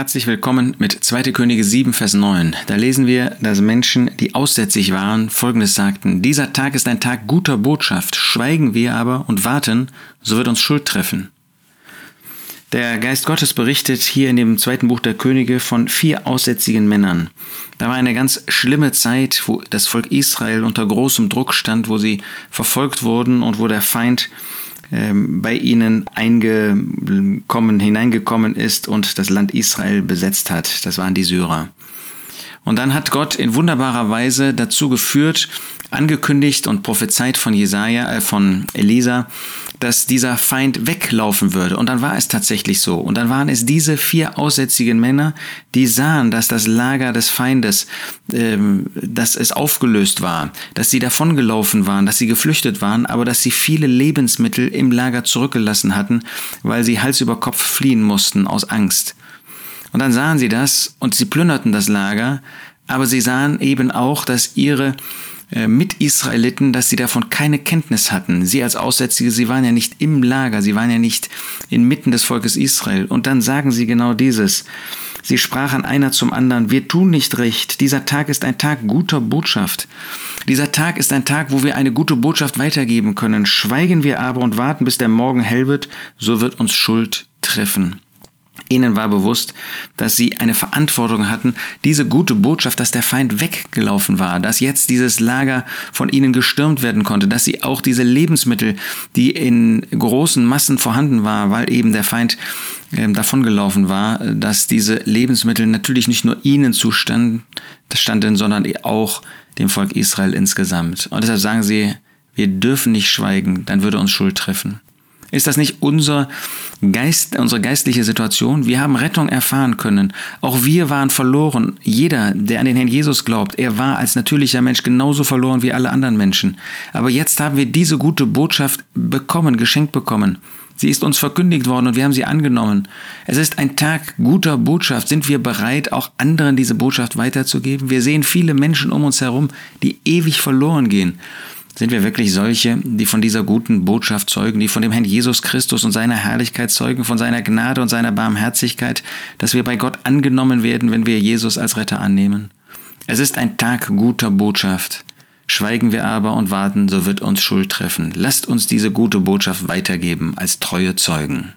Herzlich willkommen mit 2. Könige 7, Vers 9. Da lesen wir, dass Menschen, die aussätzig waren, Folgendes sagten. Dieser Tag ist ein Tag guter Botschaft. Schweigen wir aber und warten, so wird uns Schuld treffen. Der Geist Gottes berichtet hier in dem zweiten Buch der Könige von vier aussätzigen Männern. Da war eine ganz schlimme Zeit, wo das Volk Israel unter großem Druck stand, wo sie verfolgt wurden und wo der Feind bei ihnen eingekommen, hineingekommen ist und das Land Israel besetzt hat. Das waren die Syrer. Und dann hat Gott in wunderbarer Weise dazu geführt, angekündigt und prophezeit von Jesaja, äh, von Elisa, dass dieser Feind weglaufen würde. Und dann war es tatsächlich so. Und dann waren es diese vier aussätzigen Männer, die sahen, dass das Lager des Feindes, ähm, dass es aufgelöst war, dass sie davongelaufen waren, dass sie geflüchtet waren, aber dass sie viele Lebensmittel im Lager zurückgelassen hatten, weil sie Hals über Kopf fliehen mussten aus Angst. Und dann sahen sie das und sie plünderten das Lager, aber sie sahen eben auch, dass ihre äh, Mit-Israeliten, dass sie davon keine Kenntnis hatten. Sie als Aussätzige, sie waren ja nicht im Lager, sie waren ja nicht inmitten des Volkes Israel. Und dann sagen sie genau dieses. Sie sprachen einer zum anderen, wir tun nicht recht, dieser Tag ist ein Tag guter Botschaft. Dieser Tag ist ein Tag, wo wir eine gute Botschaft weitergeben können. Schweigen wir aber und warten, bis der Morgen hell wird, so wird uns Schuld treffen. Ihnen war bewusst, dass sie eine Verantwortung hatten, diese gute Botschaft, dass der Feind weggelaufen war, dass jetzt dieses Lager von ihnen gestürmt werden konnte, dass sie auch diese Lebensmittel, die in großen Massen vorhanden war, weil eben der Feind äh, davongelaufen war, dass diese Lebensmittel natürlich nicht nur ihnen zustanden, sondern auch dem Volk Israel insgesamt. Und deshalb sagen sie, wir dürfen nicht schweigen, dann würde uns Schuld treffen. Ist das nicht unser Geist, unsere geistliche Situation? Wir haben Rettung erfahren können. Auch wir waren verloren. Jeder, der an den Herrn Jesus glaubt, er war als natürlicher Mensch genauso verloren wie alle anderen Menschen. Aber jetzt haben wir diese gute Botschaft bekommen, geschenkt bekommen. Sie ist uns verkündigt worden und wir haben sie angenommen. Es ist ein Tag guter Botschaft. Sind wir bereit, auch anderen diese Botschaft weiterzugeben? Wir sehen viele Menschen um uns herum, die ewig verloren gehen. Sind wir wirklich solche, die von dieser guten Botschaft zeugen, die von dem Herrn Jesus Christus und seiner Herrlichkeit zeugen, von seiner Gnade und seiner Barmherzigkeit, dass wir bei Gott angenommen werden, wenn wir Jesus als Retter annehmen? Es ist ein Tag guter Botschaft. Schweigen wir aber und warten, so wird uns Schuld treffen. Lasst uns diese gute Botschaft weitergeben als treue Zeugen.